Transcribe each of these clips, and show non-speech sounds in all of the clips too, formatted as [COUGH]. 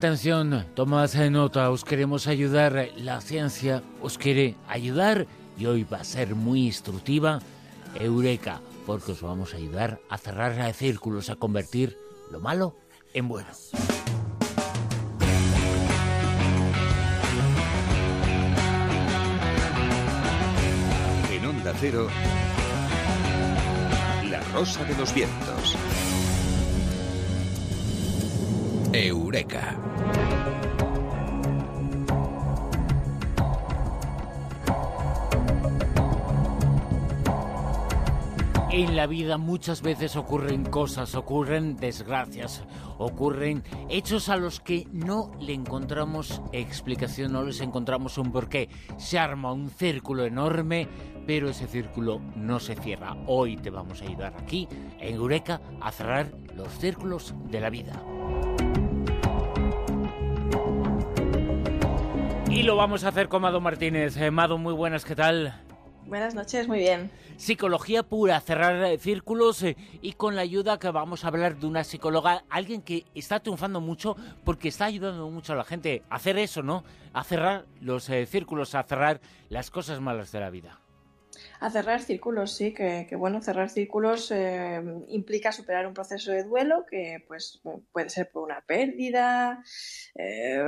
Atención, tomad nota, os queremos ayudar, la ciencia os quiere ayudar y hoy va a ser muy instructiva, Eureka, porque os vamos a ayudar a cerrar círculos, a convertir lo malo en bueno. En Onda Cero, La Rosa de los Vientos. Eureka. En la vida muchas veces ocurren cosas, ocurren desgracias, ocurren hechos a los que no le encontramos explicación, no les encontramos un porqué. Se arma un círculo enorme, pero ese círculo no se cierra. Hoy te vamos a ayudar aquí, en Eureka, a cerrar los círculos de la vida. Y lo vamos a hacer con Mado Martínez. Eh, Mado, muy buenas, ¿qué tal? Buenas noches, muy bien. Psicología pura, cerrar eh, círculos eh, y con la ayuda que vamos a hablar de una psicóloga, alguien que está triunfando mucho porque está ayudando mucho a la gente a hacer eso, ¿no? A cerrar los círculos, a cerrar las cosas malas de la vida. A cerrar círculos, sí, que, bueno, cerrar círculos eh, implica superar un proceso de duelo que pues puede ser por una pérdida, eh,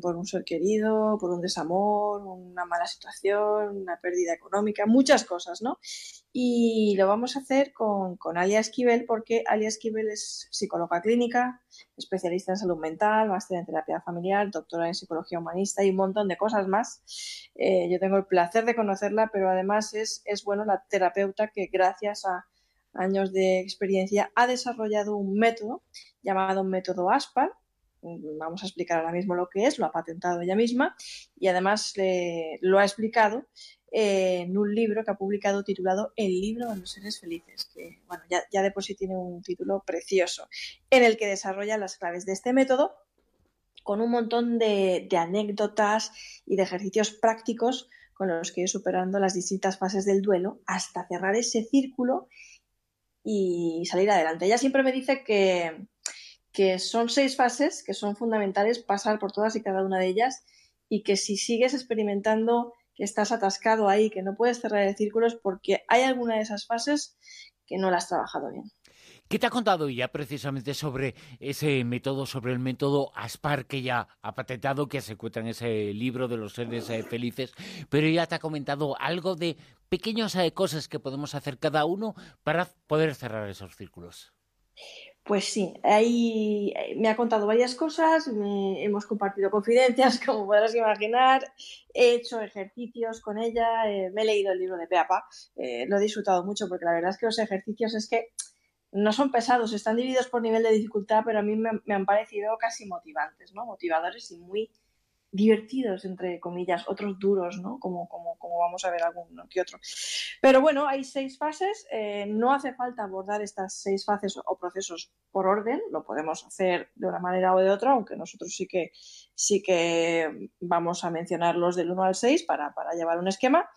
por un ser querido, por un desamor, una mala situación, una pérdida económica, muchas cosas, ¿no? Y lo vamos a hacer con, con Alia Esquivel porque Alia Esquivel es psicóloga clínica, especialista en salud mental, máster en terapia familiar, doctora en psicología humanista y un montón de cosas más. Eh, yo tengo el placer de conocerla, pero además es, es bueno la terapeuta que gracias a años de experiencia ha desarrollado un método llamado método ASPAR, vamos a explicar ahora mismo lo que es, lo ha patentado ella misma y además lo ha explicado en un libro que ha publicado titulado El libro de los seres felices, que bueno, ya, de por sí tiene un título precioso, en el que desarrolla las claves de este método con un montón de, anécdotas y de ejercicios prácticos con los que ir superando las distintas fases del duelo hasta cerrar ese círculo y salir adelante. Ella siempre me dice que, que son seis fases que son fundamentales pasar por todas y cada una de ellas y que si sigues experimentando que estás atascado ahí, que no puedes cerrar el círculo es porque hay alguna de esas fases que no la has trabajado bien. ¿Qué te ha contado ella precisamente sobre ese método, sobre el método ASPAR que ya ha patentado, que se encuentra en ese libro de los seres eh, felices? Pero ella te ha comentado algo de pequeñas eh, cosas que podemos hacer cada uno para poder cerrar esos círculos. Pues sí, ahí eh, me ha contado varias cosas, hemos compartido confidencias, [LAUGHS] como podrás imaginar, he hecho ejercicios con ella, me he leído el libro de Peapa, eh, lo he disfrutado mucho porque la verdad es que los ejercicios es que no son pesados, están divididos por nivel de dificultad, pero a mí me, han parecido casi motivantes, ¿no? Motivadores y muy, divertidos, entre comillas, otros duros, ¿no? Como, como, como vamos a ver alguno que otro. Pero bueno, hay seis fases, eh, no hace falta abordar estas seis fases o procesos por orden, lo podemos hacer de una manera o de otra, aunque nosotros sí que, sí que vamos a mencionarlos del 1 al 6 para, para llevar un esquema.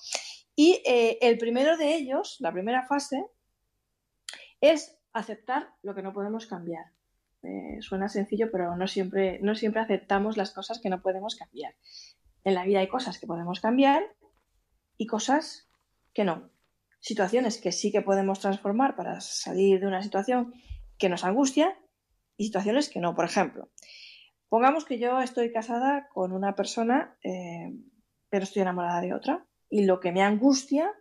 Y eh, el primero de ellos, la primera fase, es aceptar lo que no podemos cambiar. Eh, suena sencillo, pero no siempre, no siempre aceptamos las cosas que no podemos cambiar. En la vida hay cosas que podemos cambiar y cosas que no. Situaciones que sí que podemos transformar para salir de una situación que nos angustia y situaciones que no. Por ejemplo, pongamos que yo estoy casada con una persona, eh, pero estoy enamorada de otra y lo que me angustia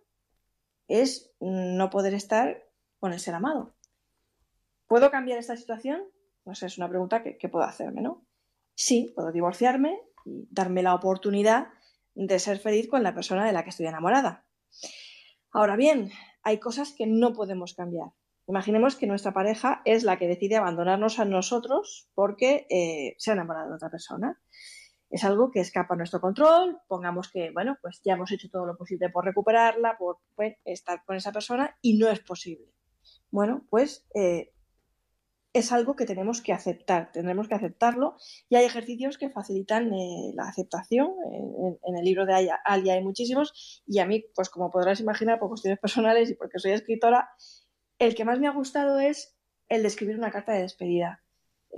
es no poder estar con el ser amado. ¿Puedo cambiar esta situación? Pues es una pregunta que, puedo hacerme, ¿no? Sí, puedo divorciarme y darme la oportunidad de ser feliz con la persona de la que estoy enamorada. Ahora bien, hay cosas que no podemos cambiar. Imaginemos que nuestra pareja es la que decide abandonarnos a nosotros porque eh, se ha enamorado de otra persona. Es algo que escapa a nuestro control. Pongamos que, bueno, pues ya hemos hecho todo lo posible por recuperarla, por estar con esa persona y no es posible. Bueno, pues eh, es algo que tenemos que aceptar, tendremos que aceptarlo y hay ejercicios que facilitan eh, la aceptación. En, el libro de Alia hay muchísimos y a mí, pues como podrás imaginar, por cuestiones personales y porque soy escritora, el que más me ha gustado es el de escribir una carta de despedida.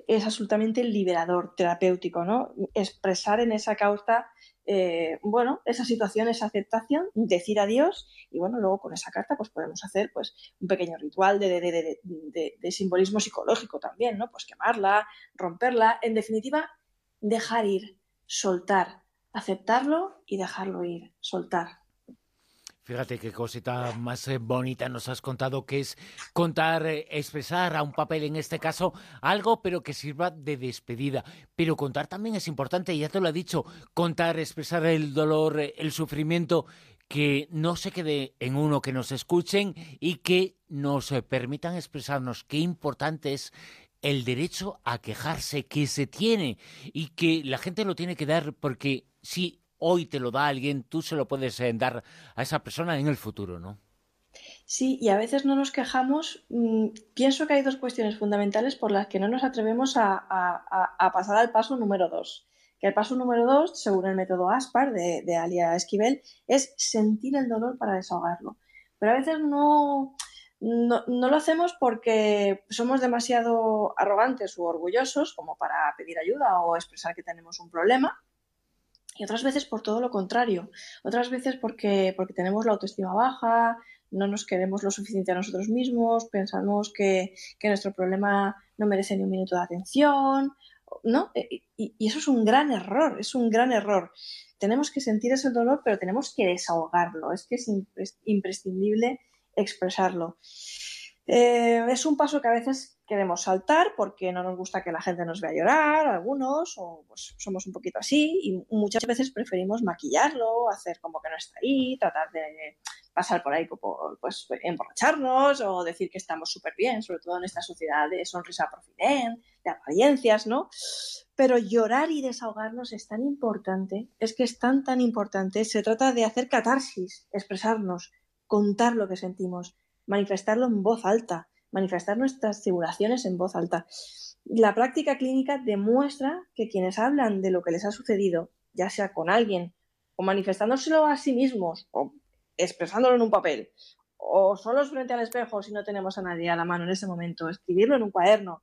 es absolutamente liberador, terapéutico, ¿no? Expresar en esa causa, eh, bueno, esa situación, esa aceptación, decir adiós y bueno, luego con esa carta pues podemos hacer pues un pequeño ritual de, de, de simbolismo psicológico también, ¿no? Pues quemarla, romperla, en definitiva, dejar ir, soltar, aceptarlo y dejarlo ir, soltar. Fíjate qué cosita más eh, bonita nos has contado, que es contar, eh, expresar a un papel, en este caso, algo, pero que sirva de despedida. Pero contar también es importante, ya te lo he dicho, contar, expresar el dolor, eh, el sufrimiento, que no se quede en uno, que nos escuchen y que nos permitan expresarnos. Qué importante es el derecho a quejarse que se tiene y que la gente lo tiene que dar porque si hoy te lo da alguien, tú se lo puedes eh, dar a esa persona en el futuro, ¿no? Sí, y a veces no nos quejamos. Mm, pienso que hay dos cuestiones fundamentales por las que no nos atrevemos a, pasar al paso número dos. Que el paso número dos, según el método ASPAR de, Alia Esquivel, es sentir el dolor para desahogarlo. Pero a veces no, no, no, lo hacemos porque somos demasiado arrogantes u orgullosos como para pedir ayuda o expresar que tenemos un problema y otras veces por todo lo contrario. Otras veces porque, porque tenemos la autoestima baja, no nos queremos lo suficiente a nosotros mismos, pensamos que, nuestro problema no merece ni un minuto de atención, ¿no? E, y, eso es un gran error, es un gran error. Tenemos que sentir ese dolor, pero tenemos que desahogarlo. Es que es imprescindible expresarlo. Eh, es un paso que a veces queremos saltar porque no nos gusta que la gente nos vea llorar, algunos, o pues somos un poquito así, y muchas veces preferimos maquillarlo, hacer como que no está ahí, tratar de pasar por ahí, pues emborracharnos o decir que estamos súper bien, sobre todo en esta sociedad de sonrisa profident, de apariencias, ¿no? Pero llorar y desahogarnos es tan importante, es que es tan, tan importante, se trata de hacer catarsis, expresarnos, contar lo que sentimos manifestarlo en voz alta, manifestar nuestras tribulaciones en voz alta. La práctica clínica demuestra que quienes hablan de lo que les ha sucedido, ya sea con alguien, o manifestándoselo a sí mismos, o expresándolo en un papel, o solos frente al espejo si no tenemos a nadie a la mano en ese momento, escribirlo en un cuaderno,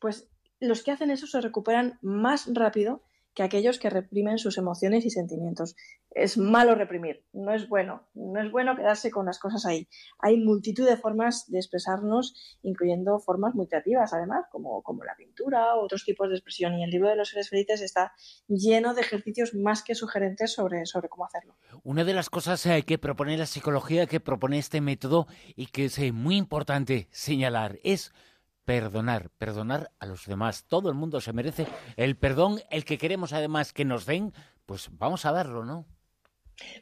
pues los que hacen eso se recuperan más rápido que aquellos que reprimen sus emociones y sentimientos. Es malo reprimir, no es bueno, no es bueno quedarse con las cosas ahí. Hay multitud de formas de expresarnos, incluyendo formas muy creativas, además, como, como la pintura o otros tipos de expresión. Y el libro de los seres felices está lleno de ejercicios más que sugerentes sobre, sobre cómo hacerlo. Una de las cosas eh, que propone la psicología, que propone este método y que es eh, muy importante señalar es perdonar, perdonar a los demás. Todo el mundo se merece el perdón, el que queremos además que nos den, pues vamos a darlo, ¿no?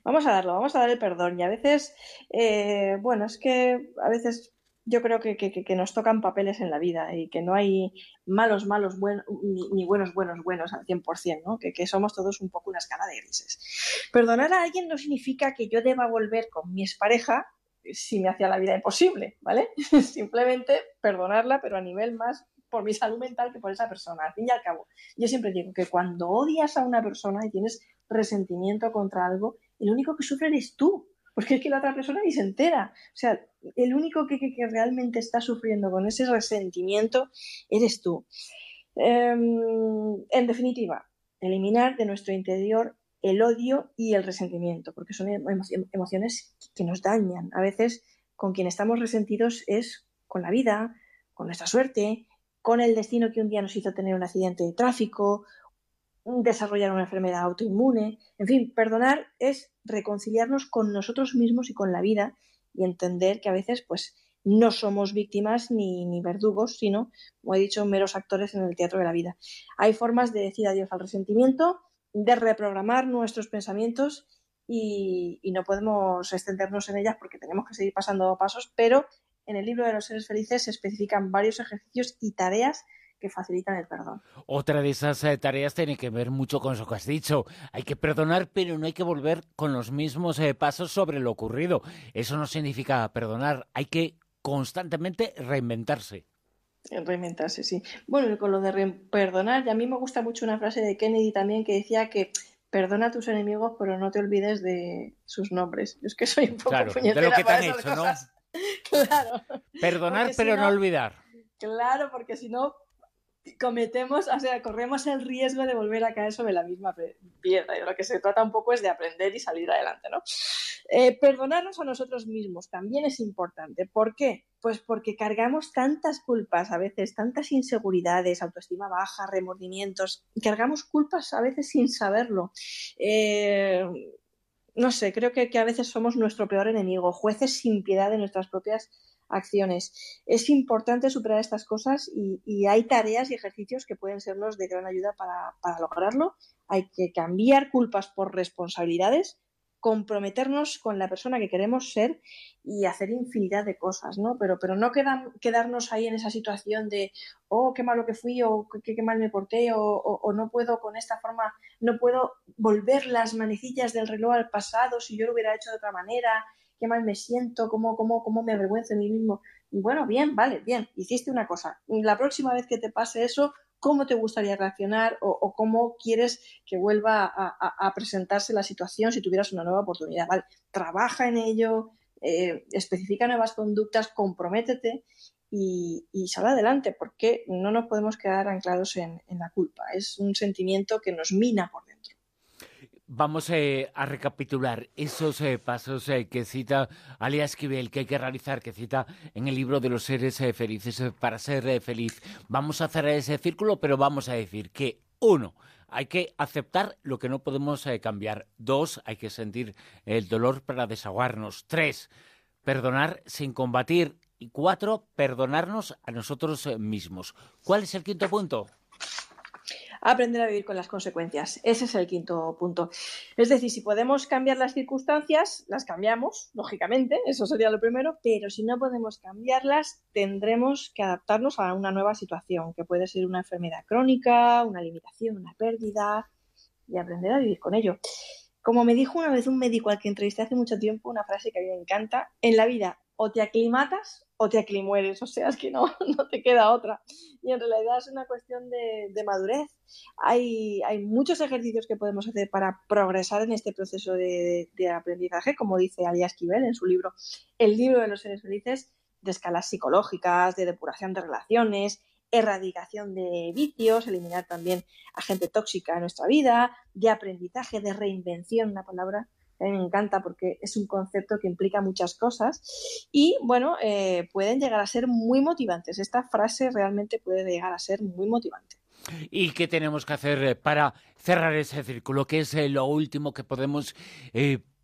Vamos a darlo, vamos a dar el perdón. Y a veces, eh, bueno, es que a veces yo creo que, que, nos tocan papeles en la vida y que no hay malos, malos, buenos, ni, buenos, buenos, buenos al 100%, ¿no? Que, que somos todos un poco una escala de grises. Perdonar a alguien no significa que yo deba volver con mi expareja si me hacía la vida imposible, ¿vale? [LAUGHS] Simplemente perdonarla, pero a nivel más por mi salud mental que por esa persona. Al fin y al cabo, yo siempre digo que cuando odias a una persona y tienes resentimiento contra algo, el único que sufre eres tú, porque es que la otra persona ni se entera. O sea, el único que, realmente está sufriendo con ese resentimiento eres tú. Em, en definitiva, eliminar de nuestro interior el odio y el resentimiento, porque son emociones que nos dañan. A veces con quien estamos resentidos es con la vida, con nuestra suerte, con el destino que un día nos hizo tener un accidente de tráfico, desarrollar una enfermedad autoinmune. En fin, perdonar es reconciliarnos con nosotros mismos y con la vida y entender que a veces pues no somos víctimas ni, ni, verdugos, sino, como he dicho, meros actores en el teatro de la vida. Hay formas de decir adiós al resentimiento de reprogramar nuestros pensamientos y, no podemos extendernos en ellas porque tenemos que seguir pasando pasos, pero en el libro de los seres felices se especifican varios ejercicios y tareas que facilitan el perdón. Otra de esas eh, tareas tiene que ver mucho con eso que has dicho. Hay que perdonar, pero no hay que volver con los mismos eh, pasos sobre lo ocurrido. Eso no significa perdonar, hay que constantemente reinventarse. Reinventarse, sí. Bueno, y con lo de perdonar, y a mí me gusta mucho una frase de Kennedy también que decía que perdona a tus enemigos, pero no te olvides de sus nombres. es que soy un poco claro, de lo que te han hecho, ¿no? [LAUGHS] claro. Perdonar, pero no olvidar. Claro, porque si no, cometemos, o sea, corremos el riesgo de volver a caer sobre la misma piedra. Y de lo que se trata un poco es de aprender y salir adelante, ¿no? Eh, perdonarnos a nosotros mismos también es importante. ¿Por qué? Pues porque cargamos tantas culpas a veces, tantas inseguridades, autoestima baja, remordimientos, cargamos culpas a veces sin saberlo. Eh, no sé, creo que, que a veces somos nuestro peor enemigo, jueces sin piedad de nuestras propias acciones. Es importante superar estas cosas y, hay tareas y ejercicios que pueden sernos de gran ayuda para, lograrlo. Hay que cambiar culpas por responsabilidades, comprometernos con la persona que queremos ser y hacer infinidad de cosas, ¿no? Pero, pero no quedarnos ahí en esa situación de, oh, qué malo que fui, o qué, mal me porté, o, no puedo con esta forma, no puedo volver las manecillas del reloj al pasado si yo lo hubiera hecho de otra manera, qué mal me siento, cómo, cómo, cómo me avergüenzo de mí mismo. Bueno, bien, vale, bien, hiciste una cosa. La próxima vez que te pase eso, ¿cómo te gustaría reaccionar o, cómo quieres que vuelva a, presentarse la situación si tuvieras una nueva oportunidad? Vale, trabaja en ello, eh, especifica nuevas conductas, comprométete y, y, sal adelante, porque no nos podemos quedar anclados en, en la culpa. Es un sentimiento que nos mina por dentro. Vamos eh, a recapitular esos eh, pasos eh, que cita Alia Esquivel, que hay que realizar, que cita en el libro de los seres felices para ser feliz. Vamos a cerrar ese círculo, pero vamos a decir que, uno, hay que aceptar lo que no podemos cambiar. Dos, hay que sentir el dolor para desahogarnos. Tres, perdonar sin combatir. Y cuatro, perdonarnos a nosotros mismos. ¿Cuál es el quinto punto? Aprender a vivir con las consecuencias. Ese es el quinto punto. Es decir, si podemos cambiar las circunstancias, las cambiamos, lógicamente, eso sería lo primero, pero si no podemos cambiarlas, tendremos que adaptarnos a una nueva situación, que puede ser una enfermedad crónica, una limitación, una pérdida, y aprender a vivir con ello. Como me dijo una vez un médico al que entrevisté hace mucho tiempo, una frase que a mí me encanta, en la vida o te aclimatas o te aclimueres, o sea, es que no, [LAUGHS] no te queda otra. Y en realidad es una cuestión de, madurez. Hay, hay, muchos ejercicios que podemos hacer para progresar en este proceso de, aprendizaje, como dice Alias Esquivel en su libro El libro de los seres felices, de escalas psicológicas, de depuración de relaciones, erradicación de vicios, eliminar también a gente tóxica en nuestra vida, de aprendizaje, de reinvención, una palabra a mí me encanta porque es un concepto que implica muchas cosas y, bueno, eh, pueden llegar a ser muy motivantes. Esta frase realmente puede llegar a ser muy motivante. ¿Y qué tenemos que hacer eh, para cerrar ese círculo? ¿Qué es eh, lo último que podemos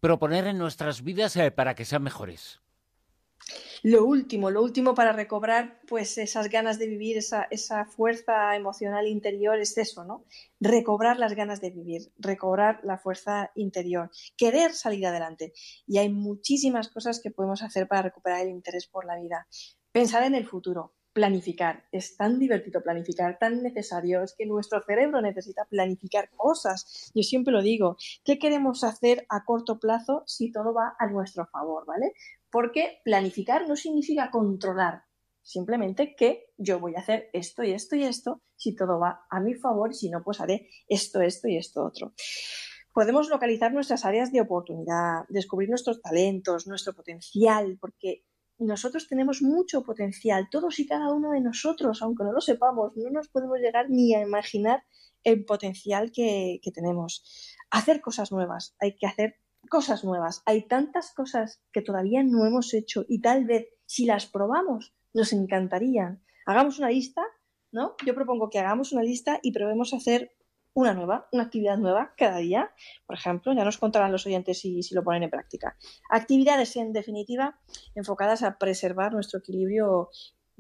proponer en nuestras vidas para que sean mejores? Lo último, lo último para recobrar pues esas ganas de vivir, esa, esa fuerza emocional interior es eso, ¿no? Recobrar las ganas de vivir, recobrar la fuerza interior, querer salir adelante. Y hay muchísimas cosas que podemos hacer para recuperar el interés por la vida. Pensar en el futuro, planificar. Es tan divertido planificar, tan necesario. Es que nuestro cerebro necesita planificar cosas. Yo siempre lo digo. ¿Qué queremos hacer a corto plazo si todo va a nuestro favor? ¿Vale? Porque planificar no significa controlar, simplemente que yo voy a hacer esto y esto y esto si todo va a mi favor si no, pues haré esto, esto y esto otro. Podemos localizar nuestras áreas de oportunidad, descubrir nuestros talentos, nuestro potencial, porque nosotros tenemos mucho potencial, todos y cada uno de nosotros, aunque no lo sepamos, no nos podemos llegar ni a imaginar el potencial que, que tenemos. Hacer cosas nuevas, hay que hacer cosas nuevas. Hay tantas cosas que todavía no hemos hecho y tal vez si las probamos nos encantarían. Hagamos una lista, ¿no? Yo propongo que hagamos una lista y probemos a hacer una nueva, una actividad nueva cada día. Por ejemplo, ya nos contarán los oyentes si, si lo ponen en práctica. Actividades, en definitiva, enfocadas a preservar nuestro equilibrio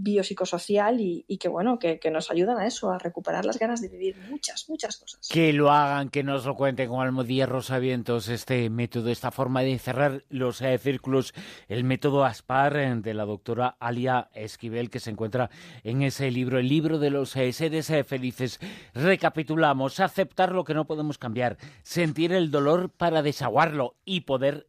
biopsicosocial y, y que bueno, que, nos ayudan a eso, a recuperar las ganas de vivir muchas, muchas cosas. Que lo hagan, que nos lo cuenten con Almodía Rosavientos, este método, esta forma de cerrar los eh, círculos, el método ASPAR eh, de la doctora Alia Esquivel, que se encuentra en ese libro, el libro de los eh, seres felices. Recapitulamos, aceptar lo que no podemos cambiar, sentir el dolor para desaguarlo y poder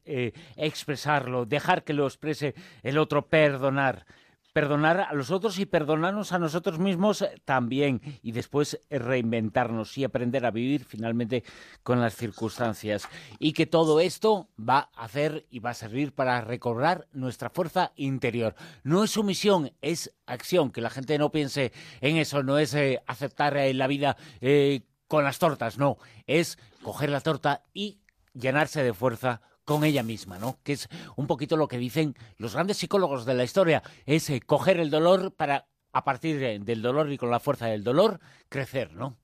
expresarlo, dejar que lo exprese el otro, perdonar perdonar a los otros y perdonarnos a nosotros mismos también. Y después reinventarnos y aprender a vivir finalmente con las circunstancias. Y que todo esto va a hacer y va a servir para recobrar nuestra fuerza interior. No es sumisión, es acción, que la gente no piense en eso, no es eh, aceptar eh, la vida eh, con las tortas, no, es coger la torta y llenarse de fuerza con ella misma, ¿no? Que es un poquito lo que dicen los grandes psicólogos de la historia, es eh, coger el dolor para, a partir del dolor y con la fuerza del dolor, crecer, ¿no?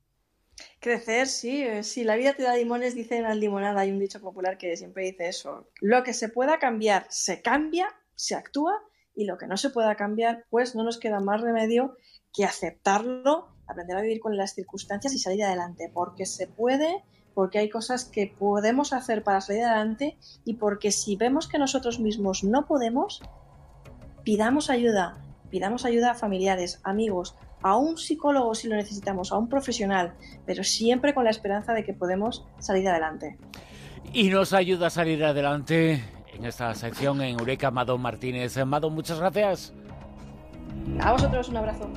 Crecer, sí, eh, si la vida te da limones, dicen al limonada, hay un dicho popular que siempre dice eso. Lo que se pueda cambiar, se cambia, se actúa, y lo que no se pueda cambiar, pues no nos queda más remedio que aceptarlo, aprender a vivir con las circunstancias y salir adelante, porque se puede porque hay cosas que podemos hacer para salir adelante y porque si vemos que nosotros mismos no podemos, pidamos ayuda, pidamos ayuda a familiares, amigos, a un psicólogo si lo necesitamos, a un profesional, pero siempre con la esperanza de que podemos salir adelante. Y nos ayuda a salir adelante en esta sección en Eureka Mado Martínez. Mado, muchas gracias. A vosotros un abrazo.